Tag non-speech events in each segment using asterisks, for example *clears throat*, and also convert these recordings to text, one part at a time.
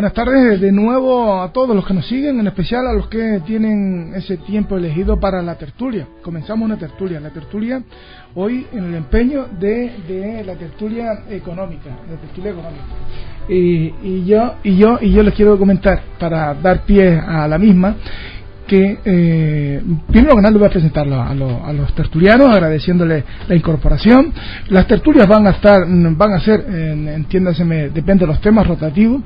Buenas tardes de nuevo a todos los que nos siguen, en especial a los que tienen ese tiempo elegido para la tertulia. Comenzamos una tertulia, la tertulia hoy en el empeño de, la tertulia económica, la tertulia económica. Y, yo y yo y yo les quiero comentar para dar pie a la misma que eh, primero que nada les voy a presentar a, a, los tertulianos agradeciéndole la incorporación. Las tertulias van a estar van a ser entiéndase depende de los temas rotativos.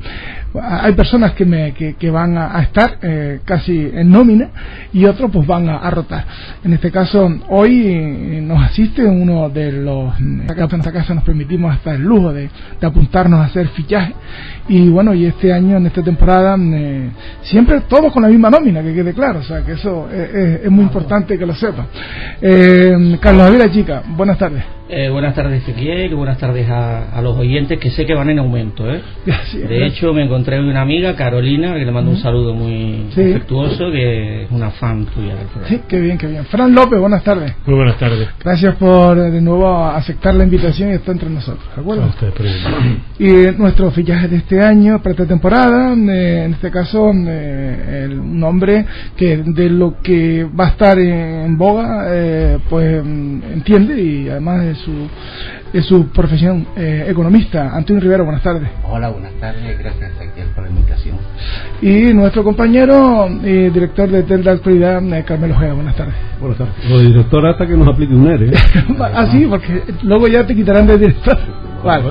Hay personas que, me, que, van a, estar eh, casi en nómina y otros pues van a, rotar. En este caso, hoy eh, nos asiste uno de los... En esta casa nos permitimos hasta el lujo de, apuntarnos a hacer fichaje. Y bueno, y este año, en esta temporada, eh, siempre todos con la misma nómina, que quede claro, o sea, que eso es, muy importante que lo sepa. Carlos Javier Chica, buenas tardes. Eh, buenas tardes, Ezequiel, buenas tardes a, los oyentes que sé que van en aumento. ¿eh? de hecho, me encontré con una amiga, Carolina, que le mando un saludo muy afectuoso, que es una fan tuya Sí, qué bien, qué bien. Fran López, buenas tardes. Muy buenas tardes. Gracias por de nuevo aceptar la invitación y estar entre nosotros. ¿De acuerdo? y nuestro fichaje de este año, para esta temporada, eh, en este caso, eh, el, un hombre que de lo que va a estar en, boga, pues mm, entiende y además su, de su profesión eh, economista. Antonio Rivero, buenas tardes. Hola, buenas tardes, gracias por la invitación. Y nuestro compañero y director de TEL de Actualidad, eh, Carmelo Ojeda, buenas tardes. Buenas tardes. O director hasta que nos aplique un ERE. *laughs* ah, sí, porque luego ya te quitarán de director. *laughs* Vale.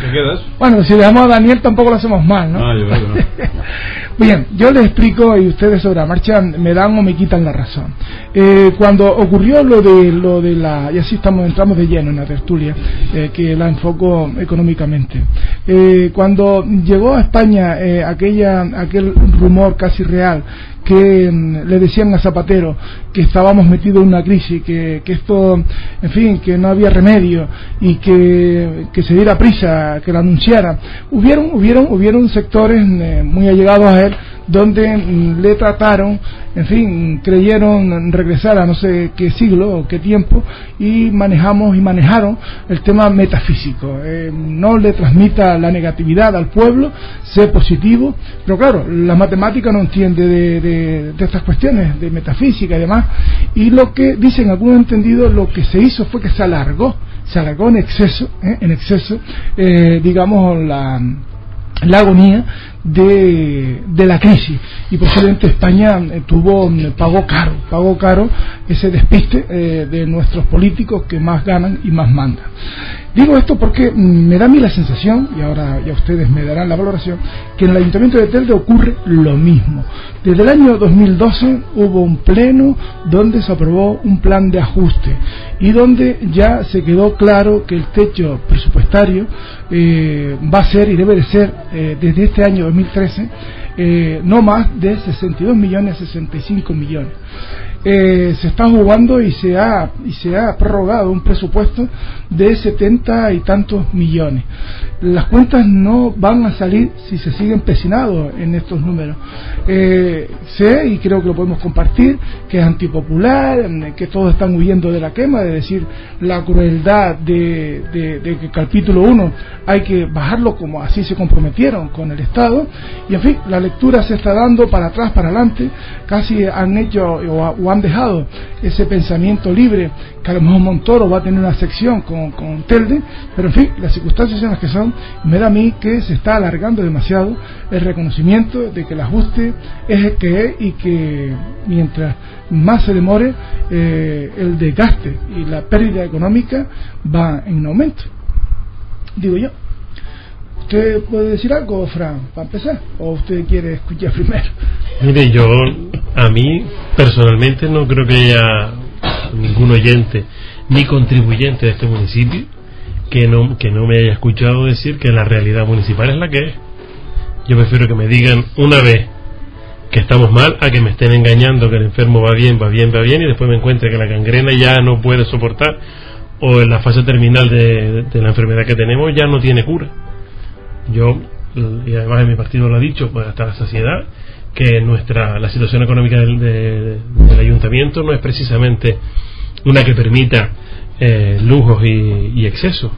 ¿Qué quedas? Bueno, si dejamos a Daniel tampoco lo hacemos mal, ¿no? Ah, yo creo que no. *laughs* Bien, yo les explico y ustedes sobre la marcha me dan o me quitan la razón. Eh, cuando ocurrió lo de lo de la y así estamos entramos de lleno en la tertulia eh, que la enfoco económicamente. Eh, cuando llegó a España aquella aquel rumor casi real que mm, le decían a Zapatero que estábamos metidos en una crisis, que, que, esto, en fin, que no había remedio y que, que se diera prisa, que lo anunciara. Hubieron, hubieron, hubieron sectores eh, muy allegados a él donde mm, le trataron, en fin, creyeron regresar a no sé qué siglo o qué tiempo y manejamos y manejaron el tema metafísico. Eh, no le transmita la negatividad al pueblo, sé positivo, pero claro, la matemática no entiende de, estas cuestiones, de metafísica y demás, y lo que dicen algunos entendidos, lo que se hizo fue que se alargó, se alargó en exceso, ¿eh? en exceso, eh, digamos, la la agonía de, de, la crisis. Y posiblemente España eh, tuvo mm, pagó caro pagó caro ese despiste eh, de nuestros políticos que más ganan y más mandan. Digo esto porque mm, me da a mí la sensación y ahora ya ustedes me darán la valoración que en el Ayuntamiento de Telde ocurre lo mismo. Desde el año 2012 hubo un pleno donde se aprobó un plan de ajuste y donde ya se quedó claro que el techo presupuestario eh, va a ser y debe de ser desde este año 2013 eh, no más de 62 millones a 65 millones. Eh, se está jugando y se ha y se ha prorrogado un presupuesto de 70 y tantos millones. Las cuentas no van a salir si se siguen empecinados en estos números. Eh, sé, y creo que lo podemos compartir, que es antipopular, que todos están huyendo de la quema, de decir la crueldad de, de, de que el capítulo 1 hay que bajarlo como así se comprometieron con el Estado. Y en fin, la lectura se está dando para atrás, para adelante, casi han hecho o, han dejado ese pensamiento libre, que a lo mejor Montoro va a tener una sección con, con Telde, pero en fin, las circunstancias son las que son, me da a mí que se está alargando demasiado el reconocimiento de que el ajuste es el que es y que mientras más se demore, eh, el desgaste y la pérdida económica va en aumento. Digo yo. ¿Usted puede decir algo, Fran, para empezar? ¿O usted quiere escuchar *laughs* primero? Mire, yo, a mí, personalmente, no creo que haya ningún oyente ni contribuyente de este municipio que no, que no me haya escuchado decir que la realidad municipal es la que es. Yo prefiero que me digan una vez que estamos mal a que me estén engañando que el enfermo va bien, va bien, va bien y después me encuentre que la gangrena ya no puede soportar o en la fase terminal de la enfermedad que tenemos ya no tiene cura. Yo, y además en mi partido lo ha dicho pues hasta la saciedad, que nuestra la situación económica del, ayuntamiento no es precisamente una que permita eh, lujos y, y excesos.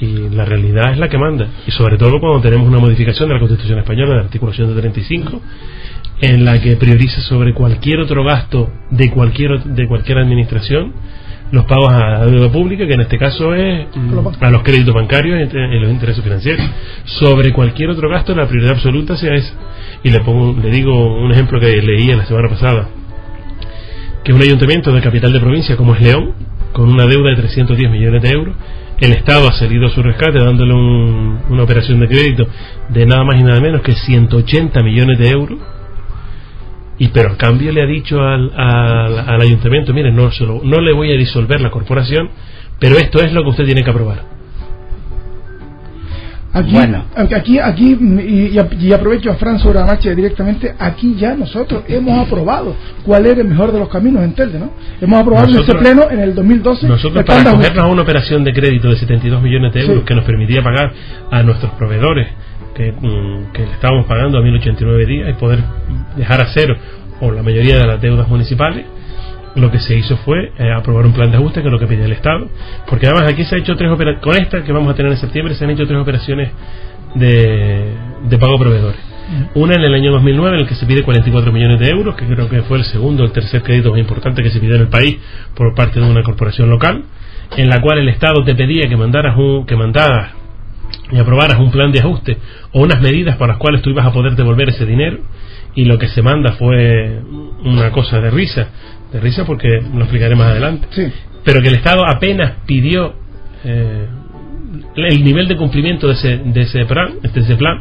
Y la realidad es la que manda. Y sobre todo cuando tenemos una modificación de la Constitución Española, del artículo 135, en la que prioriza sobre cualquier otro gasto de cualquier, de cualquier administración los pagos a la deuda pública, que en este caso es mm, a los créditos bancarios y los intereses financieros. Sobre cualquier otro gasto, la prioridad absoluta sea esa. Y le, pongo, le digo un ejemplo que leí la semana pasada, que un ayuntamiento de capital de provincia como es León, con una deuda de 310 millones de euros, el Estado ha salido a su rescate dándole una operación de crédito de nada más y nada menos que 180 millones de euros y pero en cambio le ha dicho al, al, ayuntamiento, mire, no, solo, no le voy a disolver la corporación, pero esto es lo que usted tiene que aprobar. Aquí, bueno. aquí, aquí y, aprovecho a Fran sobre la marcha directamente, aquí ya nosotros hemos aprobado cuál era el mejor de los caminos en Telde, ¿no? Hemos aprobado en este pleno en el 2012. Nosotros para acogernos a una operación de crédito de 72 millones de euros que nos permitía pagar a nuestros proveedores que, mm, que le estábamos pagando a 1089 días y poder dejar a cero o la mayoría de las deudas municipales, lo que se hizo fue eh, aprobar un plan de ajuste que es lo que pedía el Estado, porque además aquí se ha hecho tres operaciones, con esta que vamos a tener en septiembre se han hecho tres operaciones de, de pago a proveedores. Una en el año 2009 en el que se pide 44 millones de euros, que creo que fue el segundo o el tercer crédito más importante que se pidió en el país por parte de una corporación local, en la cual el Estado te pedía que mandaras un, que mandaras y aprobaras un plan de ajuste o unas medidas para las cuales tú ibas a poder devolver ese dinero. Y lo que se manda fue una cosa de risa, de risa porque lo explicaré más adelante, pero que el Estado apenas pidió eh, el nivel de cumplimiento de ese, de ese plan, de ese plan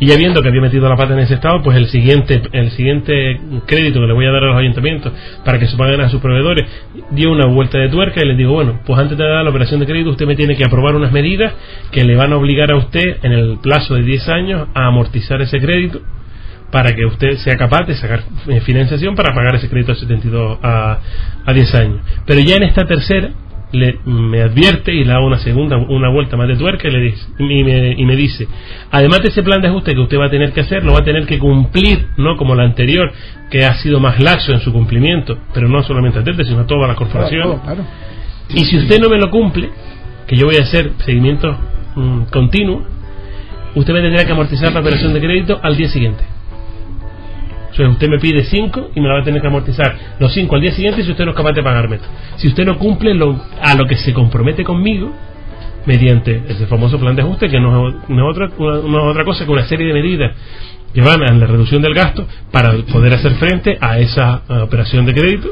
y ya viendo que había metido la pata en ese estado, pues el siguiente, el siguiente crédito que le voy a dar a los ayuntamientos para que se paguen a sus proveedores, dio una vuelta de tuerca y les digo, bueno, pues antes de dar la operación de crédito usted me tiene que aprobar unas medidas que le van a obligar a usted en el plazo de 10 años a amortizar ese crédito para que usted sea capaz de sacar eh, financiación para pagar ese crédito a 72 a, a 10 años. Pero ya en esta tercera, le, me advierte y le da una segunda, una vuelta más de tuerca y, le dice, y, me, y me dice, además de ese plan de ajuste que usted va a tener que hacer, lo va a tener que cumplir, no como la anterior, que ha sido más laxo en su cumplimiento, pero no solamente a TELTE, sino a toda la corporación. Y si usted no me lo cumple, que yo voy a hacer seguimiento mm, continuo, usted me tendrá que amortizar la operación de crédito al día siguiente. O sea, usted me pide 5 y me la va a tener que amortizar los 5 al día siguiente si usted no es capaz de pagarme. Si usted no cumple lo, a lo que se compromete conmigo mediante ese famoso plan de ajuste, que no es, otra, otra cosa que una serie de medidas que van a la reducción del gasto para poder hacer frente a esa operación de crédito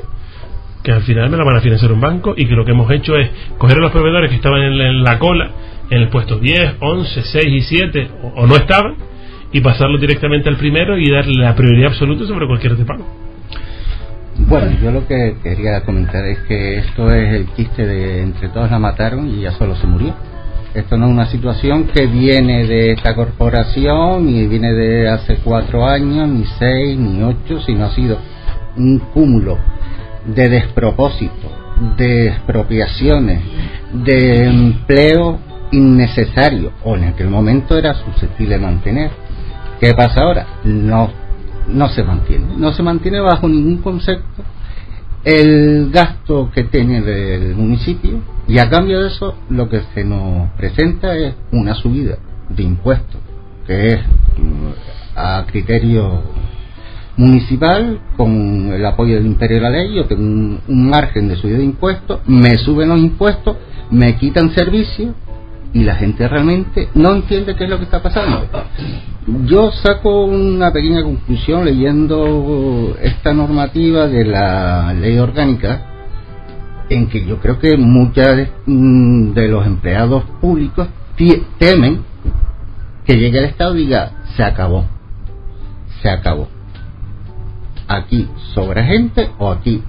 que al final me la van a financiar un banco y que lo que hemos hecho es coger a los proveedores que estaban en la, cola en el puesto 10, 11, 6 y 7 o no estaban y pasarlo directamente al primero y darle la prioridad absoluta sobre cualquier otro pago. Bueno, yo lo que quería comentar es que esto es el chiste de entre todos la mataron y ya solo se murió. Esto no es una situación que viene de esta corporación y viene de hace cuatro años, ni seis, ni ocho, sino ha sido un cúmulo de despropósitos, de expropiaciones, de empleo innecesario, o en aquel momento era susceptible de mantener ¿Qué pasa ahora? No, no se mantiene. No se mantiene bajo ningún concepto el gasto que tiene el municipio y a cambio de eso lo que se nos presenta es una subida de impuestos que es mm, a criterio municipal con el apoyo del imperio de la ley yo tengo un, un margen de subida de impuestos me suben los impuestos me quitan servicios y la gente realmente no entiende qué es lo que está pasando. Yo saco una pequeña conclusión leyendo esta normativa de la ley orgánica en que yo creo que muchos mm, de los empleados públicos temen que llegue el Estado y diga se acabó, se acabó. Aquí sobra gente o aquí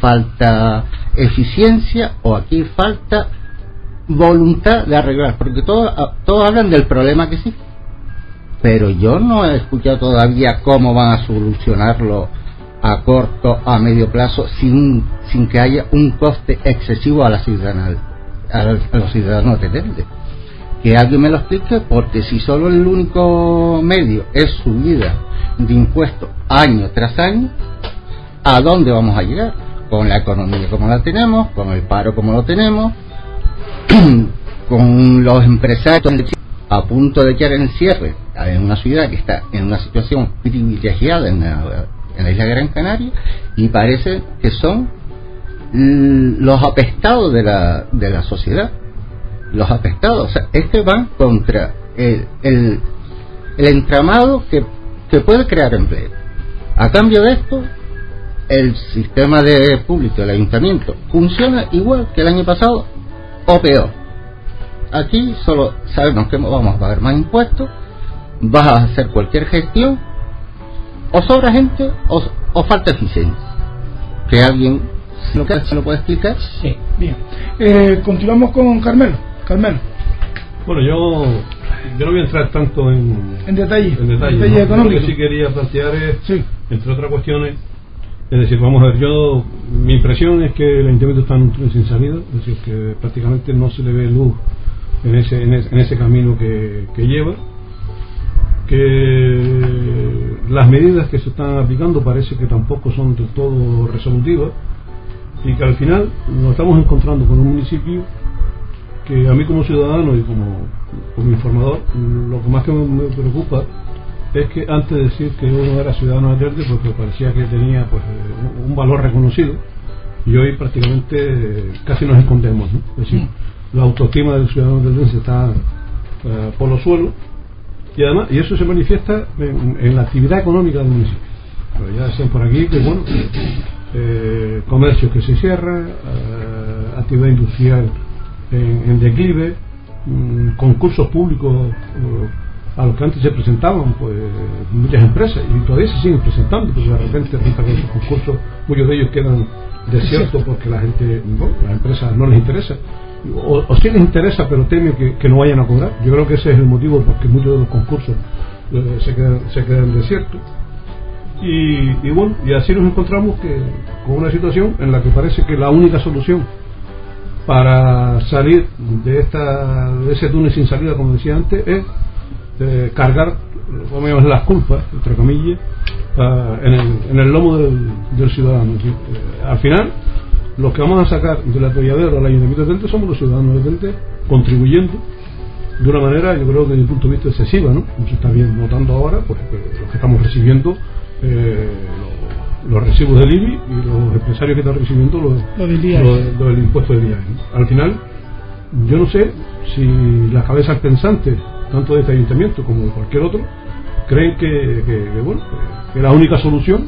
falta eficiencia o aquí falta voluntad de arreglar, porque todos, ah, todos hablan del problema que sí, pero yo no he escuchado todavía cómo van a solucionarlo a corto, a medio plazo, sin, sin que haya un coste excesivo a la ciudadana, a los ciudadanos de Telde. Que alguien me lo explique, porque si solo el único medio es subida de impuestos año tras año, ¿a dónde vamos a llegar? Con la economía como la tenemos, con el paro como lo tenemos, *clears throat* con los empresarios a punto de quedar en cierre en una ciudad que está en una situación privilegiada en la, en la isla Gran Canaria y parece que son los apestados de la, de la sociedad. Los apestados o sea, este van contra el, el, el entramado que, que puede crear empleo. A cambio de esto el sistema de público del ayuntamiento funciona igual que el año pasado o peor aquí solo sabemos que vamos a pagar más impuestos, vas a hacer cualquier gestión, o sobra gente o, falta eficiencia. Que alguien se lo puede explicar. Sí, bien. Eh, continuamos con Carmelo. Carmelo. Bueno, yo, yo no voy a entrar tanto en, en detalle. En detalle, Lo que sí quería plantear es, entre otras cuestiones, es decir, vamos a ver, yo, mi impresión es que el ayuntamiento está en sin salida, es decir, que prácticamente no se le ve luz en ese, en ese, camino que, lleva, que las medidas que se están aplicando parece que tampoco son del todo resolutivas y que al final nos estamos encontrando con un municipio que a mí como ciudadano y como, como informador lo que más que me preocupa es que antes de decir que uno era ciudadano de Verde porque parecía que tenía pues un valor reconocido y hoy prácticamente casi nos escondemos es decir la autoestima del ciudadano del está eh, por los suelos y además y eso se manifiesta en, la actividad económica del municipio. Pero ya decían por aquí que bueno eh, comercios que se cierran eh, actividad industrial en, declive mm, concursos públicos a los que antes se presentaban pues muchas empresas y todavía se siguen presentando porque de repente resulta que esos concursos muchos de ellos quedan desiertos porque la gente bueno, las empresas no les interesa o, o si les interesa pero temen que, no vayan a cobrar. Yo creo que ese es el motivo porque muchos de los concursos eh, se, quedan, se quedan desiertos. Y, y, bueno, y así nos encontramos que con una situación en la que parece que la única solución para salir de esta de ese túnel sin salida, como decía antes, es eh, cargar menos las culpas, entre comillas, en, el, en, el, lomo del, del ciudadano. Eh, al final, los que vamos a sacar del atolladero al ayuntamiento de Telde somos los ciudadanos de Telde contribuyendo de una manera, yo creo que desde el punto de vista excesiva, ¿no? Como se está bien notando ahora, pues los que estamos recibiendo eh, los, recibos del IBI y los empresarios que están recibiendo los, del impuesto de IAE. Al final, yo no sé si las cabezas pensantes, tanto de este ayuntamiento como de cualquier otro, creen que, bueno, que la única solución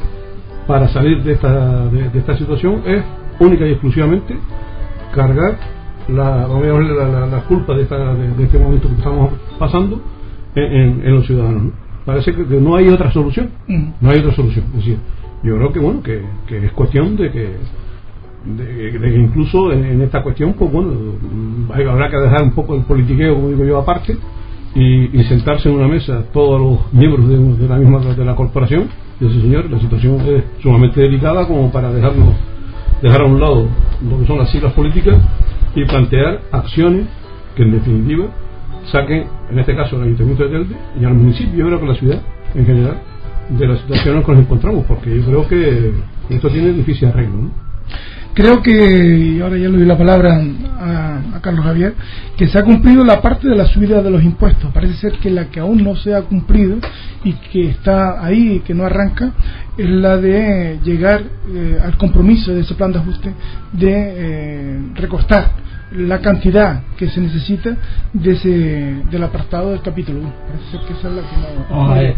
para salir de esta, de esta situación es única y exclusivamente cargar la, la, la, culpa de, de, este momento que estamos pasando en, en, los ciudadanos. Parece que, no hay otra solución. No hay otra solución. Es decir, yo creo que bueno que, que es cuestión de que de, que incluso en, esta cuestión pues bueno habrá que dejar un poco el politiqueo como digo yo aparte y, y sentarse en una mesa todos los miembros de, la misma de la corporación y señor la situación es sumamente delicada como para dejarnos dejar a un lado lo que son las siglas políticas y plantear acciones que en definitiva saquen, en este caso, al Ayuntamiento de Telde y al municipio, yo creo que la ciudad en general, de la situación en la que nos encontramos, porque yo creo que esto tiene difícil arreglo. ¿no? Creo que, y ahora ya le doy la palabra a, Carlos Javier, que se ha cumplido la parte de la subida de los impuestos. Parece ser que la que aún no se ha cumplido y que está ahí que no arranca es la de llegar eh, al compromiso de ese plan de ajuste de eh, recostar la cantidad que se necesita de ese, del apartado del capítulo 1. Parece ser que esa es la que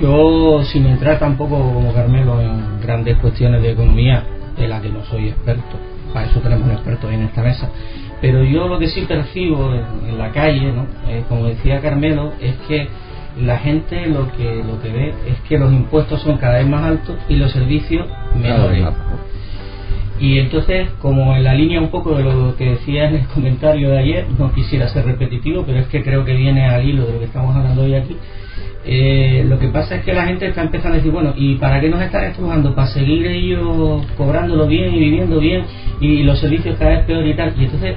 no... yo, sin entrar tampoco como Carmelo en grandes cuestiones de economía, de la que no soy experto, para eso tenemos un experto en esta mesa, pero yo lo que sí percibo en, la calle, ¿no? Eh, como decía Carmelo, es que la gente lo que lo que ve es que los impuestos son cada vez más altos y los servicios menores. Y entonces, como en la línea un poco de lo que decía en el *laughs* comentario de ayer, no quisiera ser repetitivo, pero es que creo que viene al hilo de lo que estamos hablando hoy aquí, eh, lo que pasa es que la gente está empezando a decir, bueno, ¿y para qué nos están estrujando? ¿Para seguir ellos cobrándolo bien y viviendo bien y los servicios cada vez peor y tal? Y entonces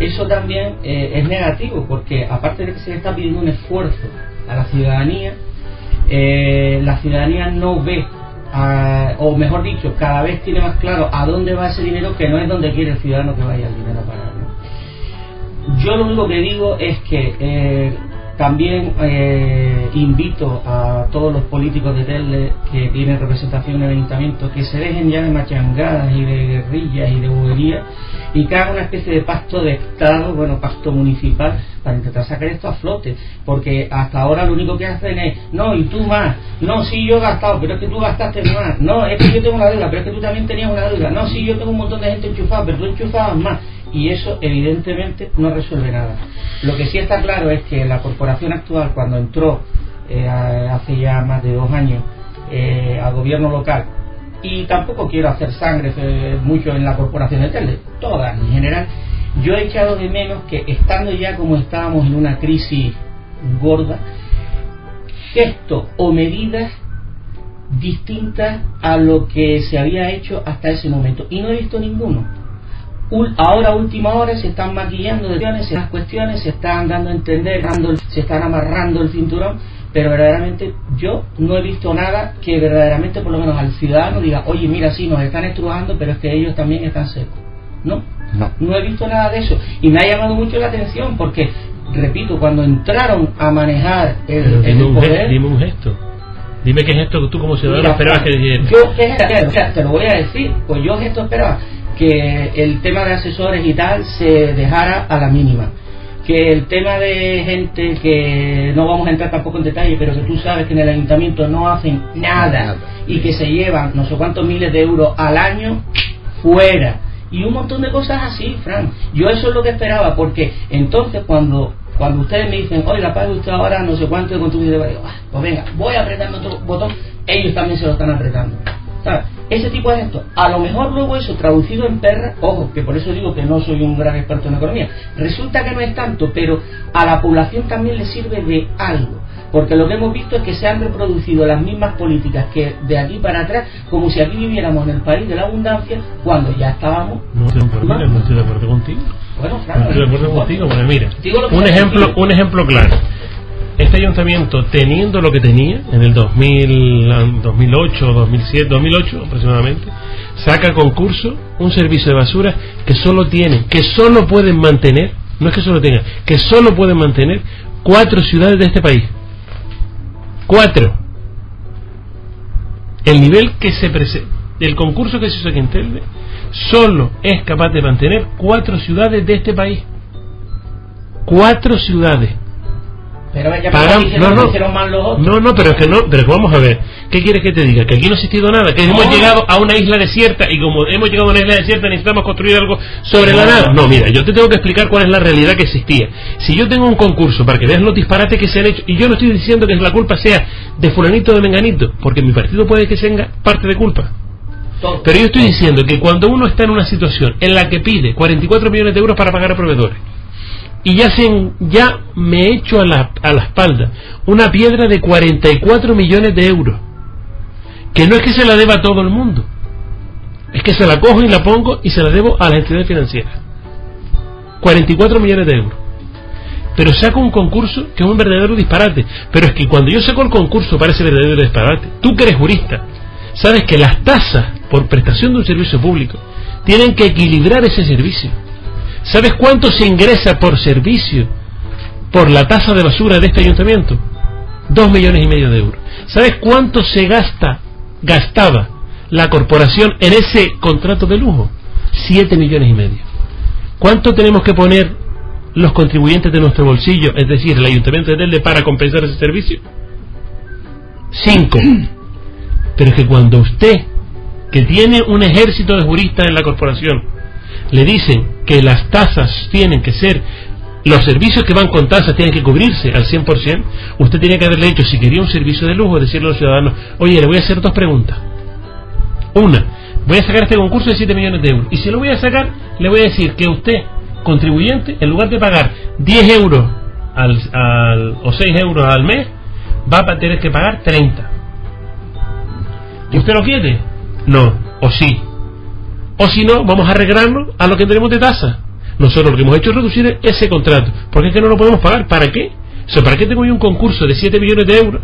eso también eh, es negativo porque aparte de que se le está pidiendo un esfuerzo a la ciudadanía, eh, la ciudadanía no ve, o mejor dicho, cada vez tiene más claro a dónde va ese dinero que no es donde quiere el ciudadano que vaya el dinero a pagar. yo lo único que digo es que eh, también eh, invito a todos los políticos de Telde que tienen representación en el ayuntamiento que se dejen ya de machangadas y de guerrillas y de boberías y que hagan una especie de pacto de Estado, bueno, pacto municipal para intentar sacar esto a flote. Porque hasta ahora lo único que hacen es, no, y tú más, no, sí, yo he gastado, pero es que tú gastaste más, no, es que yo tengo una deuda, pero es que tú también tenías una deuda, no, sí, yo tengo un montón de gente enchufada, pero tú enchufabas más y eso evidentemente no resuelve nada. Lo que sí está claro es que la corporación actual, cuando entró eh, hace ya más de dos años eh, al gobierno local, y tampoco quiero hacer sangre eh, mucho en la corporación de Tele, todas en general, yo he echado de menos que estando ya como estábamos en una crisis gorda, gestos o medidas distintas a lo que se había hecho hasta ese momento. Y no he visto ninguno ahora a última hora se están maquillando de las cuestiones, se están dando a entender, se están amarrando el cinturón, pero verdaderamente yo no he visto nada que verdaderamente por lo menos al ciudadano diga, oye, mira, sí, nos están estrujando, pero es que ellos también están secos. No, no, no he visto nada de eso. Y me ha llamado mucho la atención porque, repito, cuando entraron a manejar el, dime, un poder, dime un gesto. Dime qué gesto tú como ciudadano esperabas que dijera. Yo, ¿qué o sea, te lo voy a decir, pues yo gesto esperaba que el tema de asesores y tal se dejara a la mínima. Que el tema de gente que no vamos a entrar tampoco en detalle, pero que tú sabes que en el ayuntamiento no hacen nada y que se llevan no sé cuántos miles de euros al año fuera. Y un montón de cosas así, Fran. Yo eso es lo que esperaba, porque entonces cuando cuando ustedes me dicen, oiga, pague usted ahora no sé cuánto de contribución, ah, pues venga, voy apretando otro botón, ellos también se lo están apretando. ¿Sabes? ese tipo de esto. A lo mejor luego eso traducido en perra, ojo, que por eso digo que no soy un gran experto en economía, resulta que no es tanto, pero a la población también le sirve de algo. Porque lo que hemos visto es que se han reproducido las mismas políticas que de aquí para atrás, como si aquí viviéramos en el país de la abundancia, cuando ya estábamos. No, estoy de acuerdo contigo. Bueno, claro. estoy de acuerdo contigo, bueno, mira, un ejemplo, un ejemplo claro este ayuntamiento, teniendo lo que tenía en el 2000, 2008, 2007, 2008 aproximadamente, saca concurso un servicio de basura que solo tiene, que solo pueden mantener, no es que solo tenga, que solo pueden mantener cuatro ciudades de este país. Cuatro. El nivel que se presenta, el concurso que se hizo aquí en Telde, solo es capaz de mantener cuatro ciudades de este país. Cuatro ciudades. Pero ya no, no, no, no, pero es que no, pero vamos a ver, ¿qué quieres que te diga? Que aquí no ha existido nada, que hemos llegado a una isla desierta y como hemos llegado a una isla desierta necesitamos construir algo sobre la nada. No, mira, yo te tengo que explicar cuál es la realidad que existía. Si yo tengo un concurso para que veas los disparates que se han hecho, y yo no estoy diciendo que la culpa sea de fulanito o de menganito, porque mi partido puede que tenga parte de culpa. Pero yo estoy diciendo que cuando uno está en una situación en la que pide 44 millones de euros para pagar a proveedores, y ya, se, ya me echo a la, a la espalda una piedra de 44 millones de euros, que no es que se la deba a todo el mundo, es que se la cojo y la pongo y se la debo a las entidades financieras. 44 millones de euros. Pero saco un concurso que es un verdadero disparate. Pero es que cuando yo saco el concurso para ese verdadero disparate, tú que eres jurista, sabes que las tasas por prestación de un servicio público tienen que equilibrar ese servicio. ¿Sabes cuánto se ingresa por servicio por la tasa de basura de este ayuntamiento? Dos millones y medio de euros. ¿Sabes cuánto se gasta, gastaba la corporación en ese contrato de lujo? Siete millones y medio. ¿Cuánto tenemos que poner los contribuyentes de nuestro bolsillo, es decir, el ayuntamiento de Telde, para compensar ese servicio? Cinco. Pero es que cuando usted, que tiene un ejército de juristas en la corporación, le dicen que las tasas tienen que ser, los servicios que van con tasas tienen que cubrirse al 100%, usted tiene que haberle hecho, si quería un servicio de lujo, decirle a los ciudadanos, oye, le voy a hacer dos preguntas. Una, voy a sacar este concurso de 7 millones de euros. Y si lo voy a sacar, le voy a decir que usted, contribuyente, en lugar de pagar 10 euros al, o 6 euros al mes, va a tener que pagar 30. ¿Y usted lo quiere? No, o sí. O si no, vamos a arreglarnos a lo que tenemos de tasa. Nosotros lo que hemos hecho es reducir ese contrato. Porque es que no lo podemos pagar. ¿Para qué? O ¿para qué tengo yo un concurso de 7 millones de euros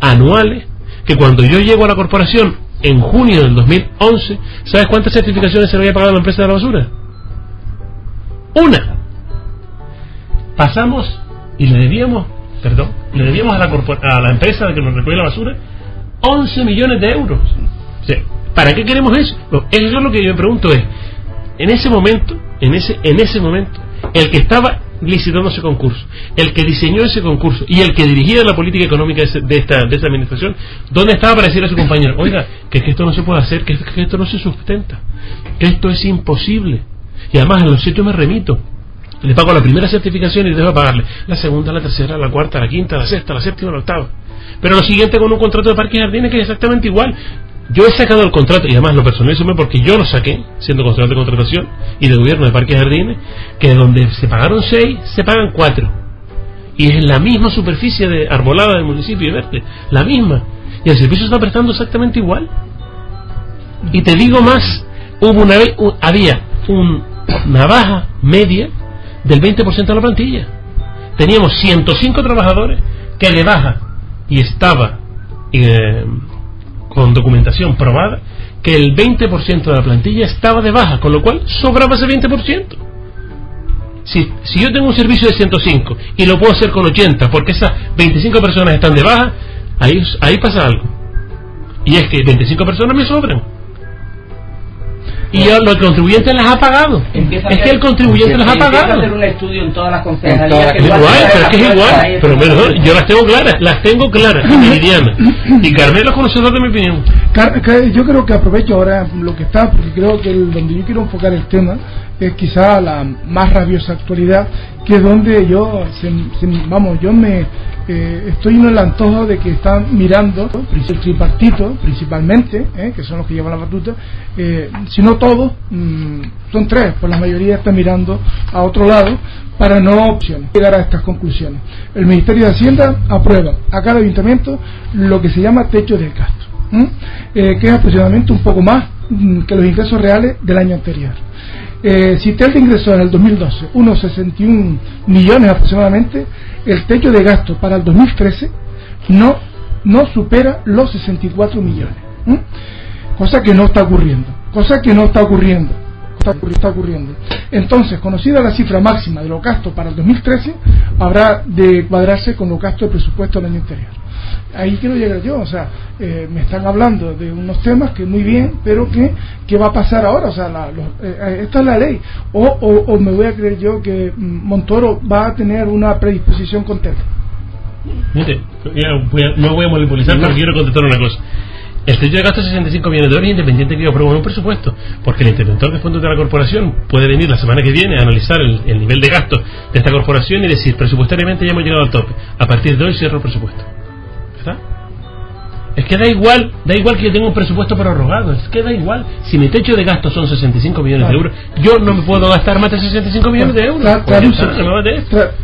anuales que cuando yo llego a la corporación en junio del 2011, ¿sabes cuántas certificaciones se le había pagado a la empresa de la basura? Una. pasamos y le debíamos, perdón, le debíamos a la, a la empresa que nos recoge la basura 11 millones de euros. ¿Para qué queremos eso? eso es lo que yo me pregunto es, en ese momento, en ese, en ese momento, el que estaba licitando ese concurso, el que diseñó ese concurso y el que dirigía la política económica de, esta, de esta administración, ¿dónde estaba para decirle a su compañero, oiga, que, esto no se puede hacer, que, esto no se sustenta, que esto es imposible? Y además a los hechos me remito. Le pago la primera certificación y dejo pagarle la segunda, la tercera, la cuarta, la quinta, la sexta, la séptima, la octava. Pero lo siguiente con un contrato de parques y jardines que es exactamente igual. Yo he sacado el contrato, y además lo personalizo porque yo lo saqué, siendo consultor de contratación y de gobierno de Parques y Jardines, que donde se pagaron seis, se pagan cuatro. Y es la misma superficie de arbolada del municipio de Verde, la misma. Y el servicio está prestando exactamente igual. Y te digo más, hubo una vez, había una baja media del 20% de la plantilla. Teníamos 105 trabajadores que le baja y estaba eh, con documentación probada que el 20% de la plantilla estaba de baja, con lo cual sobraba ese 20%. Si, si yo tengo un servicio de 105 y lo puedo hacer con 80 porque esas 25 personas están de baja, ahí, ahí pasa algo. Y es que 25 personas me sobran y los contribuyentes las ha pagado. es que el contribuyente las ha pagado. hacer un estudio en todas las concejalías. igual, pero es que es igual. Pero mejor, yo las tengo claras, las tengo claras, *laughs* Meridiana. Y Carmelo es conocedor de mi opinión. yo creo que aprovecho ahora lo que está, porque creo que donde yo quiero enfocar el tema es quizá la más rabiosa actualidad, que es donde yo, vamos, yo me eh, estoy en el antojo de que están mirando el tripartito principalmente, eh, que son los que llevan la batuta, eh, si no todos, mm, son tres, pues la mayoría está mirando a otro lado para no llegar a estas conclusiones. El Ministerio de Hacienda aprueba a cada ayuntamiento lo que se llama techo de gasto, que es aproximadamente un poco más mm, que los ingresos reales del año anterior. Eh, si Telda ingresó en el 2012 unos 61 millones aproximadamente, el techo de gasto para el 2013 no, no supera los 64 millones. Cosa que no está ocurriendo. Cosa que no está ocurriendo. Está, ocurriendo. Entonces, conocida la cifra máxima de los gastos para el 2013, habrá de cuadrarse con los gastos de presupuesto del año anterior ahí quiero llegar yo, o sea, eh, me están hablando de unos temas que muy bien, pero que qué va a pasar ahora, o sea, la, eh, esta es la ley, o, o, me voy a creer yo que mm, Montoro va a tener una predisposición con Mire, no voy a monopolizar, pero quiero contestar una cosa. El techo de gasto es 65 millones de euros independiente que yo apruebo un presupuesto, porque el interventor de fondos de la corporación puede venir la semana que viene a analizar el, el, nivel de gasto de esta corporación y decir presupuestariamente ya hemos llegado al tope. A partir de hoy cierro el presupuesto. Es que da igual, da igual que yo tenga un presupuesto prorrogado, es que da igual. Si mi techo de gasto son 65 millones de euros, yo no me puedo gastar más de 65 millones de euros.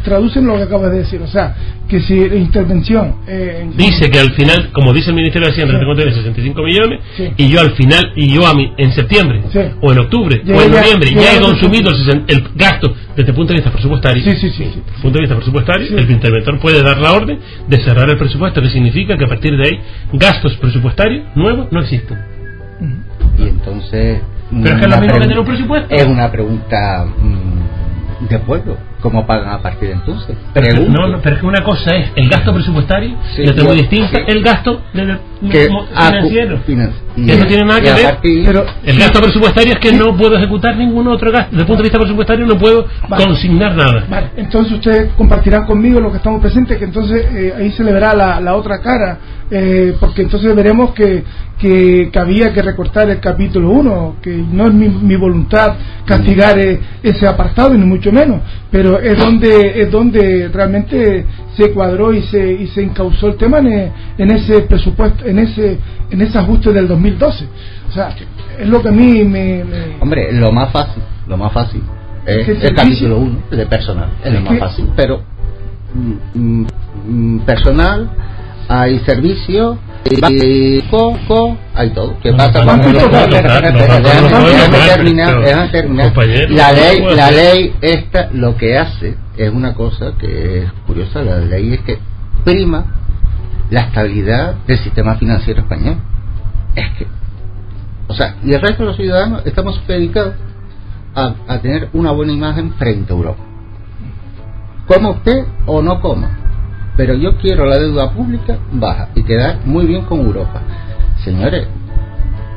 traducen lo que acabas de decir, o sea, que si la intervención... Eh, dice que al final, como dice el Ministerio de Hacienda, tengo que tener 65 millones, y yo al final, y yo a mí, en septiembre, o en octubre, o en noviembre, ya, he consumido el, gasto desde el punto de vista presupuestario. Desde el punto de vista presupuestario, el interventor puede dar la orden de cerrar el presupuesto, que significa que a partir de ahí gastos presupuestarios nuevos no existen. Y entonces... Pero es que es lo mismo que tener un presupuesto. Es una pregunta mm, de pueblo ¿Cómo pagan a partir de entonces? no, no, pero es que una cosa es el gasto presupuestario y otra muy distinta el gasto de, financiero. que no tiene nada que ver. pero el gasto presupuestario es que no puedo ejecutar ningún otro gasto. Desde el punto de vista presupuestario no puedo consignar nada. Vale, entonces ustedes compartirán conmigo lo que estamos presentes, que entonces eh, ahí se le verá la, la otra cara, eh, porque entonces veremos que, que, había que recortar el capítulo 1, que no es mi, mi voluntad castigar eh, ese apartado, ni mucho menos, pero es donde es donde realmente se cuadró y se y se encauzó el tema en, en ese presupuesto en ese en ese ajuste del 2012 o sea es lo que a mí me, hombre lo más fácil lo más fácil es, el capítulo 1 de personal es, lo más fácil pero mm, mm, personal hay servicio y poco hay todo. Que pasa cuando la ley la ley esta lo que hace es una cosa que es curiosa la ley es que prima la estabilidad del sistema financiero español. Es que o sea y el resto de los ciudadanos estamos dedicados a, a tener una buena imagen frente a Europa. Coma usted o no coma, pero yo quiero la deuda pública baja y quedar muy bien con Europa. Señores,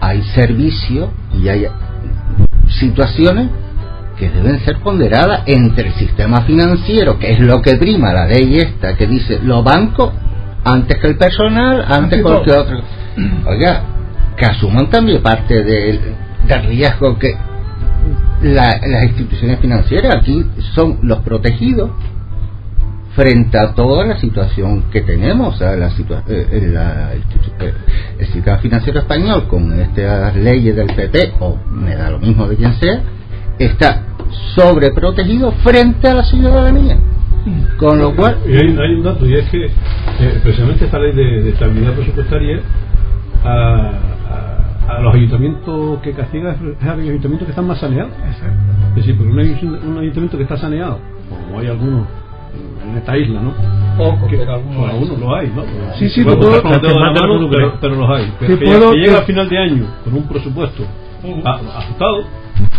hay servicios y hay situaciones que deben ser ponderadas entre el sistema financiero, que es lo que prima la ley esta, que dice los bancos antes que el personal, antes que cualquier otro. Oiga, que asuman también parte del, riesgo que las instituciones financieras aquí son los protegidos frente a toda la situación que tenemos, o la eh, eh, el sistema financiero español con estas leyes del PP, o me da lo mismo de quien sea, está sobreprotegido frente a la ciudadanía. Con lo cual. Y hay, un dato, y es que eh, precisamente esta ley de, estabilidad presupuestaria a, a, los ayuntamientos que castiga es a los ayuntamientos que están más saneados. Es decir, porque un, un ayuntamiento que está saneado, como hay algunos en esta isla, ¿no? Poco, pero algunos, algunos lo hay, ¿no? Sí, sí, puedo, pero, pero, los hay. Que, que, llega a final de año con un presupuesto ajustado,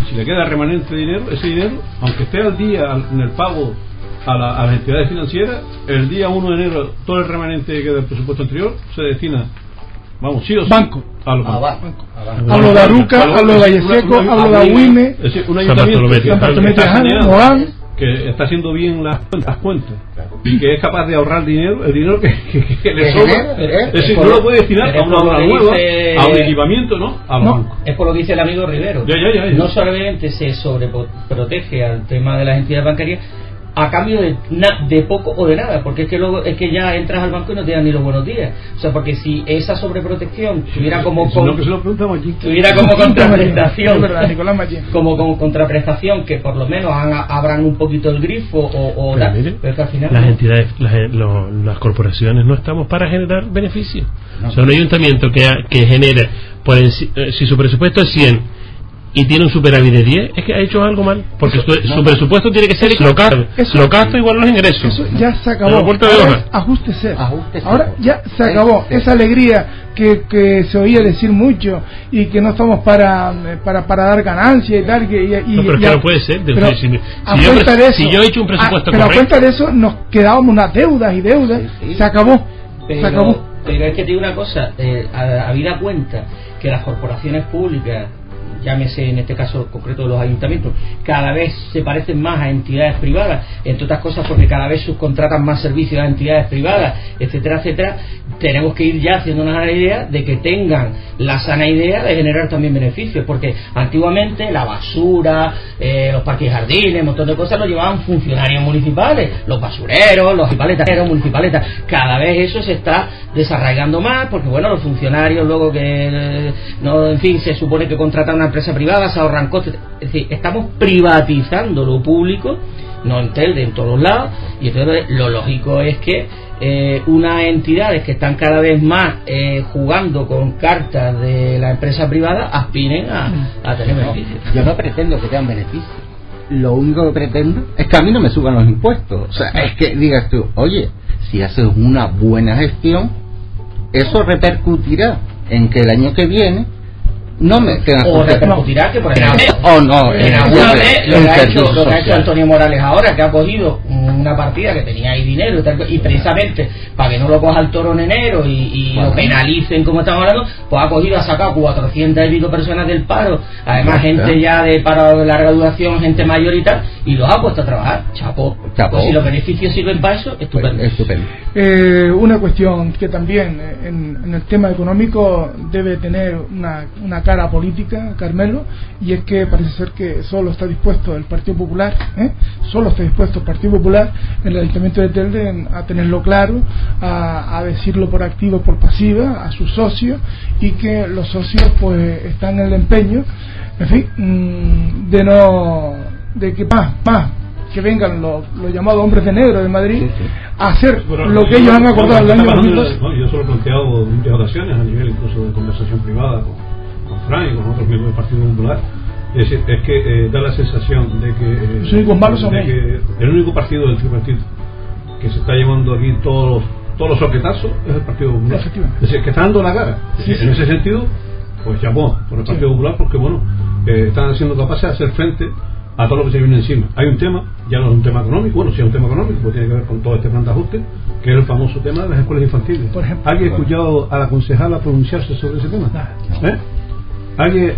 si le queda remanente dinero, ese dinero, aunque esté al día en el pago a, las entidades financieras, el día 1 de enero todo el remanente que del presupuesto anterior se destina, vamos, sí o sí, banco. A los Hablo de Aruca, hablo de Valleseco, hablo de Aguime, es decir, un ayuntamiento que está haciendo bien las, *laughs* las cuentas y que es capaz de ahorrar dinero, el dinero que, *laughs* le sobra, es decir, no lo puede destinar a una obra nueva, a un equipamiento, ¿no? A. Es por lo que dice el amigo Rivero. no solamente se sobreprotege al tema de las entidades bancarias, a cambio de, de poco o de nada, porque es que luego es que ya entras al banco y no te dan ni los buenos días. O sea, porque si esa sobreprotección tuviera como tuviera como contraprestación, como, como contraprestación que por lo menos abran un poquito el grifo o, o al final las entidades, las, las corporaciones no estamos para generar beneficios. O sea, un ayuntamiento que, que genera, por, eh, si su presupuesto es 100 y tiene un superávit de 10, es que ha hecho algo mal. Porque su, presupuesto tiene que ser local. Lo gasto igual los ingresos. Eso ya se acabó. Ahora ajuste Ahora ya se acabó. Esa alegría que, que se oía decir mucho y que no estamos para, para, para dar ganancia y tal. Que, y, no, pero que no puede ser. si, yo, he hecho un presupuesto Pero a cuenta de eso nos quedábamos unas deudas y deudas. Se acabó. Pero, se acabó. Pero es que te digo una cosa, eh, a, vida cuenta que las corporaciones públicas llámese en este caso concreto de los ayuntamientos, cada vez se parecen más a entidades privadas, entre otras cosas porque cada vez subcontratan más servicios a entidades privadas, etcétera, etcétera, tenemos que ir ya haciéndonos la idea de que tengan la sana idea de generar también beneficios, porque antiguamente la basura, eh, los parques y jardines, un montón de cosas lo llevaban funcionarios municipales, los basureros, los municipaletas, municipaletas, cada vez eso se está desarraigando más, porque bueno, los funcionarios luego que, eh, no, en fin, se supone que contratan una empresa privada, se ahorran costes, es decir, estamos privatizando lo público, no en Telde, en todos lados, y entonces lo lógico es que eh, unas entidades que están cada vez más eh, jugando con cartas de la empresa privada aspiren a, tener beneficios. Yo no pretendo que tengan beneficios. Lo único que pretendo es que a mí no me suban los impuestos. O sea, es que digas tú, oye, si haces una buena gestión, eso repercutirá en que el año que viene no me o repercutirá que por ejemplo *laughs* o no en alguna vez lo que, ha hecho, lo que ha hecho Antonio Morales ahora que ha cogido una partida que tenía ahí dinero y, precisamente para que no lo coja el toro en enero y, lo penalicen como estamos hablando pues ha cogido ha sacado 400 y pico personas del paro. Además gente ya de paro de larga duración gente mayor y tal y los ha puesto a trabajar. Chapo, chapo. Pues si los beneficios sirven para eso estupendo, pues, estupendo. Eh, una cuestión que también eh, en, en, el tema económico debe tener una, una cara política, Carmelo, y es que parece ser que solo está dispuesto el Partido Popular, ¿eh? solo está dispuesto el Partido Popular en el Ayuntamiento de Telde a tenerlo claro, a, decirlo por activa o por pasiva a sus socios y que los socios pues están en el empeño, en fin, mm, de no, de que más, más, que vengan los, llamados hombres de negro de Madrid a hacer lo que ellos han acordado el año 2012. yo solo he planteado en muchas ocasiones a nivel incluso de conversación privada con y con otros miembros del Partido Popular, es, es que eh, da la sensación de que, eh, el único partido del tripartito que se está llevando aquí todos los, todos los soquetazos es el Partido Popular. Es decir, que está dando la cara. en ese sentido, pues llamó por el Partido Popular porque, bueno, eh, están siendo capaces de hacer frente a todo lo que se viene encima. Hay un tema, ya no es un tema económico, bueno, si es un tema económico, pues tiene que ver con todo este plan de ajuste, que es el famoso tema de las escuelas infantiles. Por ejemplo. ¿Alguien ha escuchado a la concejala pronunciarse sobre ese tema? ¿Eh? ¿Alguien,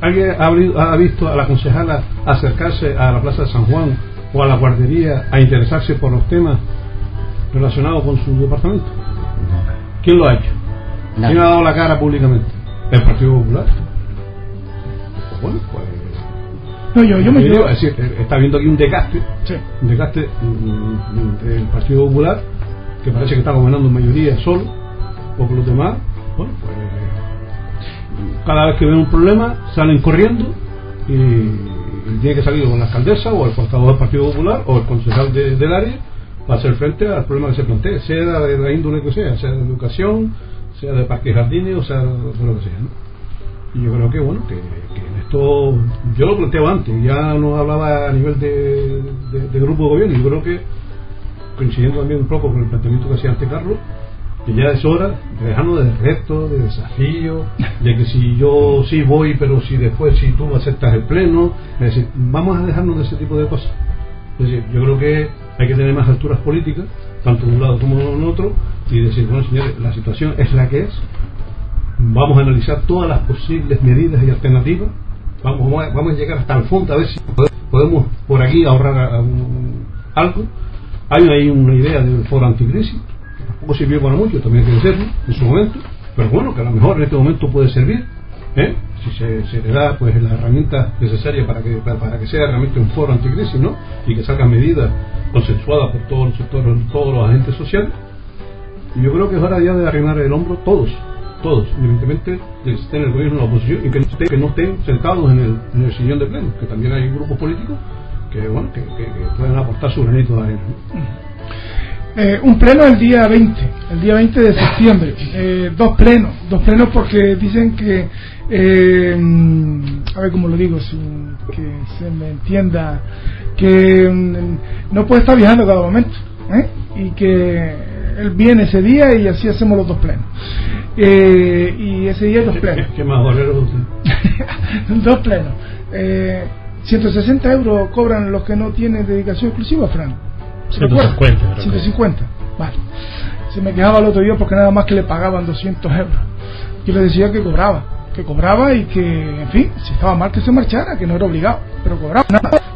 ¿Alguien ha, ha visto a la concejala acercarse a la Plaza de San Juan o a la guardería a interesarse por los temas relacionados con su departamento? ¿Quién lo ha hecho? ¿Quién ha dado la cara públicamente? ¿El Partido Popular? Bueno, pues no, yo, yo me digo, es decir, eh, está viendo aquí un desgaste, un desgaste mm, del Partido Popular, que parece que está gobernando en mayoría solo, o con los demás, cada vez que ven un problema salen corriendo y, tiene que salir con la alcaldesa o el portavoz del Partido Popular o el concejal del área para hacer frente al problema que se plantee, sea de la índole que sea, sea de educación, sea de parques jardines o sea de lo que sea. Y yo creo que, bueno, que, en esto, yo lo planteaba antes, ya no hablaba a nivel de, de, grupo de gobierno, yo creo que, coincidiendo también un poco con el planteamiento que hacía antes Carlos, que ya es hora de dejarnos de reto, de desafío, de que si yo sí voy, pero si después si tú aceptas el pleno, es decir, vamos a dejarnos de ese tipo de cosas. Es decir, yo creo que hay que tener más alturas políticas, tanto de un lado como de otro, y decir, bueno señores, la situación es la que es, vamos a analizar todas las posibles medidas y alternativas, vamos, vamos a llegar hasta el fondo a ver si podemos por aquí ahorrar algo. Hay ahí una idea del foro anticrisis, tampoco sirvió para mucho, también hay que decirlo en su momento, pero bueno, que a lo mejor en este momento puede servir. ¿eh? si se, le da pues la herramienta necesaria para que para, que sea realmente un foro anticrisis ¿no? y que salgan medidas consensuadas por todos los sectores todos los agentes sociales y yo creo que es hora ya de arrimar el hombro todos todos, evidentemente, que estén en el gobierno de la oposición y que no estén, que no estén sentados en el, en el sillón de pleno, que también hay grupos políticos que, bueno, que, que, pueden aportar su granito de arena. Eh, un pleno el día 20, el día 20 de septiembre. Eh, dos plenos, dos plenos porque dicen que, eh, a ver cómo lo digo, sin que se me entienda, que mm, no puede estar viajando cada momento ¿eh? y que él viene ese día y así hacemos los dos plenos. Eh, y ese día dos plenos. ¿Qué más bolero *laughs* Dos plenos. Eh, 160 euros cobran los que no tienen dedicación exclusiva, Fran. 150. 150. Vale. Se me quejaba el otro día porque nada más que le pagaban 200 euros. Yo le decía que cobraba, que cobraba y que, en fin, si estaba mal que se marchara, que no era obligado, pero cobraba.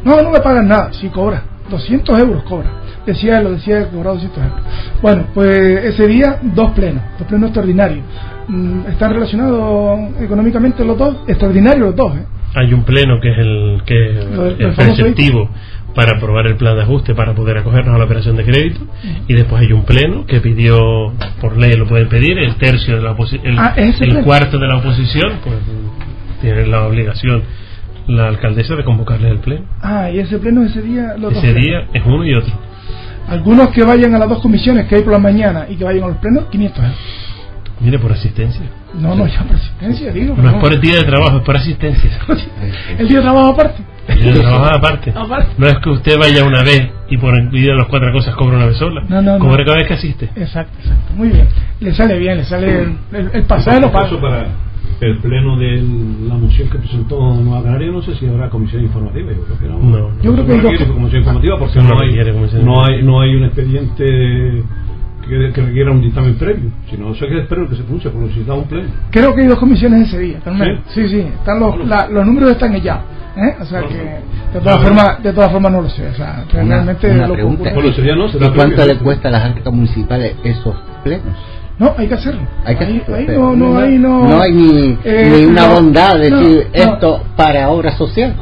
No, no me pagan nada, sí cobra. 200 euros cobra decía, lo decía, cobrado 200 euros. Bueno, pues ese día dos plenos, dos plenos extraordinarios. Mm, ¿Están relacionados económicamente los dos? Extraordinarios los dos, ¿eh? Hay un pleno que es el que es preceptivo para aprobar el plan de ajuste para poder acogernos a la operación de crédito y después hay un pleno que pidió por ley lo pueden pedir el tercio de la oposición ah, el, cuarto de la oposición pues tiene la obligación la alcaldesa de convocarle el pleno ah y ese pleno ese día los ese día es uno y otro algunos que vayan a las dos comisiones que hay por la mañana y que vayan a los plenos, 500 euros. Mire, por asistencia. No, no, ya por asistencia, digo. No, es por el día de trabajo, es por asistencia. *laughs* ¿El día de trabajo aparte? De trabajo aparte. No es que usted vaya una vez y por de las cuatro cosas cobra una vez sola. No, no, Cobra cada vez que asiste. Exacto, exacto. Muy bien. Le sale bien, le sale el, el, el pasado para el pleno de la moción que presentó Nueva Canaria, no sé si habrá comisión informativa. Yo creo que no. no yo creo que no requiere comisión informativa porque no, hay, no, hay, no hay un expediente que, que, requiera un dictamen previo, sino eso es que espero que se pronuncie porque si da un pleno. Creo que hay dos comisiones ese día también. Sí, sí, están los, la, los números están ya. ¿Eh? O sea que de todas formas, de todas formas no lo sé. O sea, realmente una, una pregunta. Sería, ¿no? ¿Y cuánto le cuesta a las arcas municipales esos plenos? No, hay que hacerlo. Hay que ahí, ahí no, no, no, hay, no, no hay ni, eh, ni una bondad de decir esto para obra social.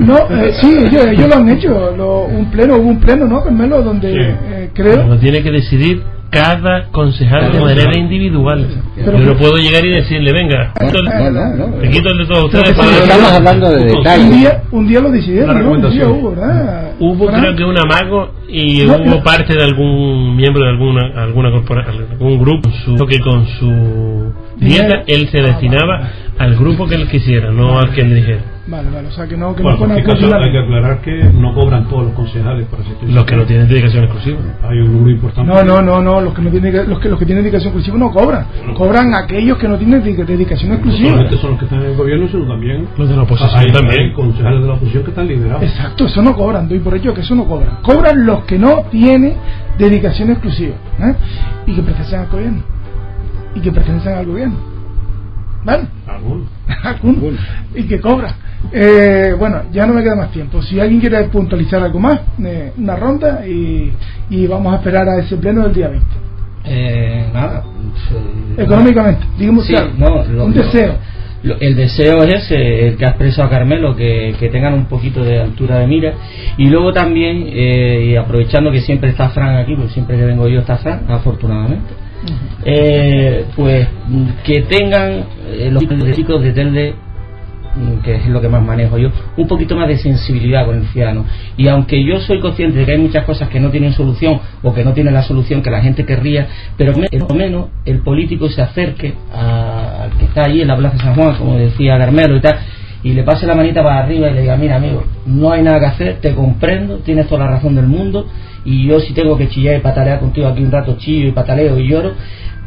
no, *laughs* eh, sí, ellos, ellos, lo han hecho. Lo, un pleno, hubo un pleno, ¿no, Carmelo? Donde sí. eh, creo. Lo tiene que decidir cada concejal de manera individual. Pero, Yo no puedo llegar y decirle, venga, no, te quito el de todos ustedes. Para estamos hablando de detalles. Un día, un día lo decidieron, ¿no? Un día hubo, ¿verdad? Hubo creo que un amago y hubo parte de algún miembro de alguna alguna corporación, algún grupo su, que con su dieta él se destinaba al grupo que él quisiera, no al que le dijera. Vale, vale, o sea que no, que Bueno, no este caso hay que aclarar que no cobran todos los concejales para asistir. Los que no tienen dedicación exclusiva. Hay un número importante. No, no, no, no, los que no tienen los que los que tienen dedicación exclusiva no cobran. Cobran aquellos que no tienen dedica- dedicación No exclusiva. solamente son los que están en el gobierno, sino también Los de la oposición hay, también. hay concejales de la oposición que están liberados. Exacto, eso no cobran, doy por hecho que eso no cobran. Cobran los que no tienen dedicación exclusiva ¿eh? y que pertenecen al gobierno. Y que pertenecen al gobierno. ¿Vale? Y que cobran. Eh, bueno, ya no me queda más tiempo. Si alguien quiere puntualizar algo más, eh, una ronda y, y vamos a esperar a ese pleno del día 20. Eh, nada. Económicamente, digamos Sí, algo. no, lo- un deseo. lo- el deseo es ese, el que ha expresado Carmelo, que, que tengan un poquito de altura de mira. Y luego también, eh, y aprovechando que siempre está Fran aquí, porque siempre que vengo yo está Fran, afortunadamente, eh, pues que tengan eh, los chicos de Telde mm, que es lo que más manejo yo, un poquito más de sensibilidad con el ciudadano. Y aunque yo soy consciente de que hay muchas cosas que no tienen solución o que no tienen la solución que la gente querría, pero lo menos el político se acerque al que está ahí en la Plaza San Juan, como decía Carmelo y tal, y le pase la manita para arriba y le diga, mira amigo, no hay nada que hacer, te comprendo, tienes toda la razón del mundo, y yo si tengo que chillar y patalear contigo aquí un rato chillo y pataleo y lloro,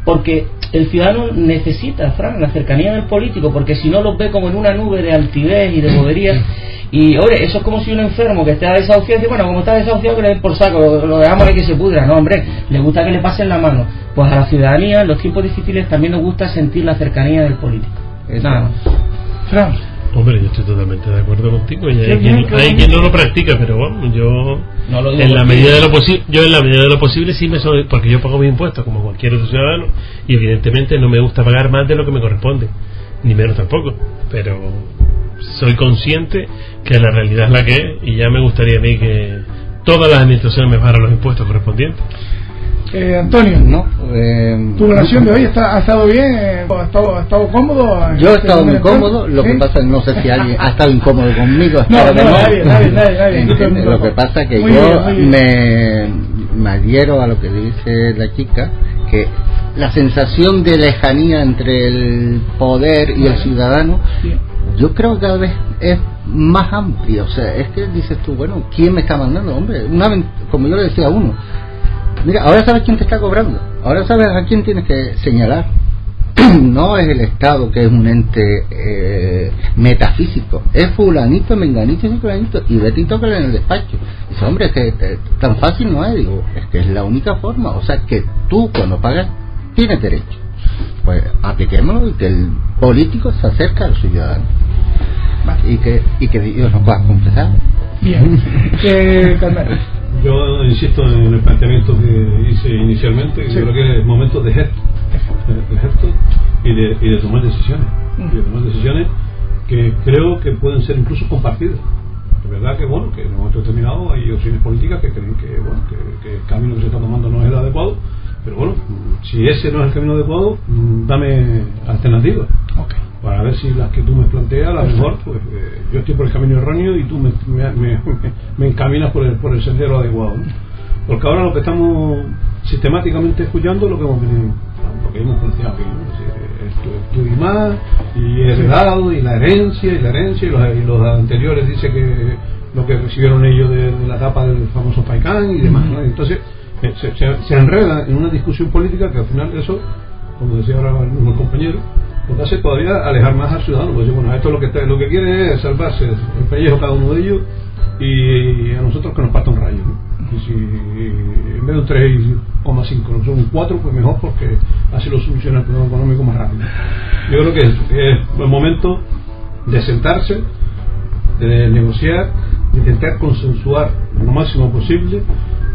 porque el ciudadano necesita, Fran, la cercanía del político, porque si no los ve como en una nube de altivez y de bobería. Y, oye, eso es como si un enfermo que está desahuciado dice, bueno, como está desahuciado, que le den por saco, lo, lo dejamos ahí que se pudra. No, hombre, le gusta que le pasen la mano. Pues a la ciudadanía, en los tiempos difíciles, también nos gusta sentir la cercanía del político. Eso. Nada más. Fran, Hombre, yo estoy totalmente de acuerdo contigo. Y hay, quien, hay quien no lo practica, pero bueno, yo No lo digo en la medida de lo posible, yo en la medida de lo posible sí me soy, porque yo pago mis impuestos como cualquier otro ciudadano y evidentemente no me gusta pagar más de lo que me corresponde, ni menos tampoco, pero soy consciente que la realidad es la que es y ya me gustaría a mí que todas las administraciones me pagaran los impuestos correspondientes. Eh, Antonio, No, eh, ¿tu relación de hoy está, ha estado bien? Eh, ¿Ha estado, ha estado cómodo? yo he Este estado muy cómodo, lo que pasa no sé si alguien ha estado incómodo conmigo. *laughs* No, nadie, nadie. *laughs* Lo que pasa es que Muy yo bien, me, me adhiero a lo que dice la chica, que la sensación de lejanía entre el poder y el ciudadano, yo creo que cada vez es más amplio. O sea, es que dices tú, bueno, ¿quién me está mandando? Hombre, una, como yo le decía a uno, mira, ahora sabes quién te está cobrando, ahora sabes a quién tienes que señalar. *clears throat* no es el Estado que es un ente eh, metafísico, es fulanito, menganito y fulanito, y vete y tócale en el despacho. Dice, hombre, es que eh, tan fácil no es, digo, es que es la única forma, o sea, que tú cuando pagas tienes derecho. Pues apliquémoslo y que el político se acerque al ciudadano y que, y que Dios nos pueda confesar. Bien. *laughs* Eh. Yo insisto en el planteamiento que hice inicialmente, que Sí. creo que es momento de gesto, de, gesto y de, y de tomar decisiones. Y de tomar decisiones que creo que pueden ser incluso compartidas. De verdad que, bueno, que en un momento determinado hay opciones políticas que creen que, bueno, que, que el camino que se está tomando no es el adecuado, pero bueno, si ese no es el camino adecuado, mm, dame alternativas para ver si las que tú me planteas, a lo mejor, pues eh, yo estoy por el camino erróneo y tú me, me, me- me encaminas por el, por el sendero adecuado. ¿no? Porque ahora lo que estamos sistemáticamente escuchando es lo que hemos venido, lo que hemos planteado aquí, ¿no? Es decir, esto, esto y más, y heredado, y la herencia, y la herencia, y los, y los anteriores dice que lo que recibieron ellos de, de la etapa del famoso Paicán y demás. ¿no? Entonces, eh, se, se- enreda en una discusión política que al final eso, como decía ahora el mismo compañero, que hace todavía alejar más al ciudadano, porque bueno, esto lo que está- lo que quiere es salvarse el pellejo cada uno de ellos y a nosotros que nos parta un rayo. Y si en vez de un 3,5 no son un 4, pues mejor porque así lo soluciona el problema económico más rápido. Yo creo que es el momento de sentarse, de negociar, de intentar consensuar lo máximo posible,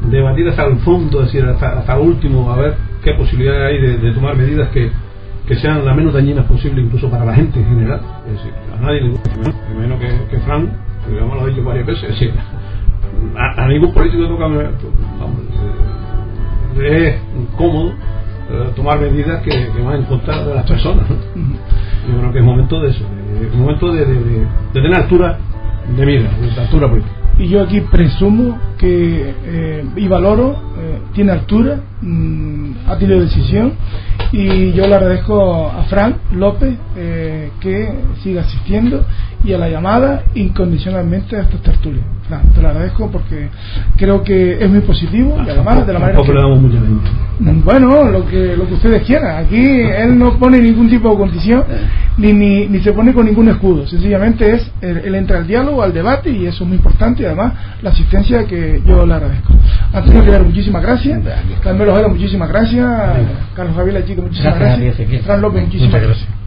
debatir hasta el fondo, es decir, hasta, hasta último, a ver qué posibilidades hay de, de tomar medidas que, que sean las menos dañinas posible incluso para la gente en general. Es decir, a nadie le gusta, ¿no? Me imagino que, que Fran, que lo ha dicho varias veces, es decir, a, a ningún político toca, vamos, eh, es cómodo eh, tomar medidas que, que van en contra de las personas. ¿no? Yo creo que es momento de eso, de, de- momento de, de- de- de tener altura de mira, de altura política. Y yo aquí presumo que, eh, y valoro, eh, tiene altura, mm, ha tenido decisión Y yo le agradezco a Fran López eh, que siga asistiendo y a la llamada incondicionalmente a estos tertulios. Te lo agradezco porque creo que es muy positivo y además de la manera bueno, lo que lo que ustedes quieran. Aquí él no pone ningún tipo de condición ni, ni, ni se pone con ningún escudo. Sencillamente es el, entra al diálogo, al debate y eso es muy importante y además la asistencia que yo le agradezco. Antonio Rivera, muchísimas gracias. Carmelo Ojeda, muchísimas gracias. Carlos Javier Chico, muchísimas gracias. Fran López, muchísimas gracias.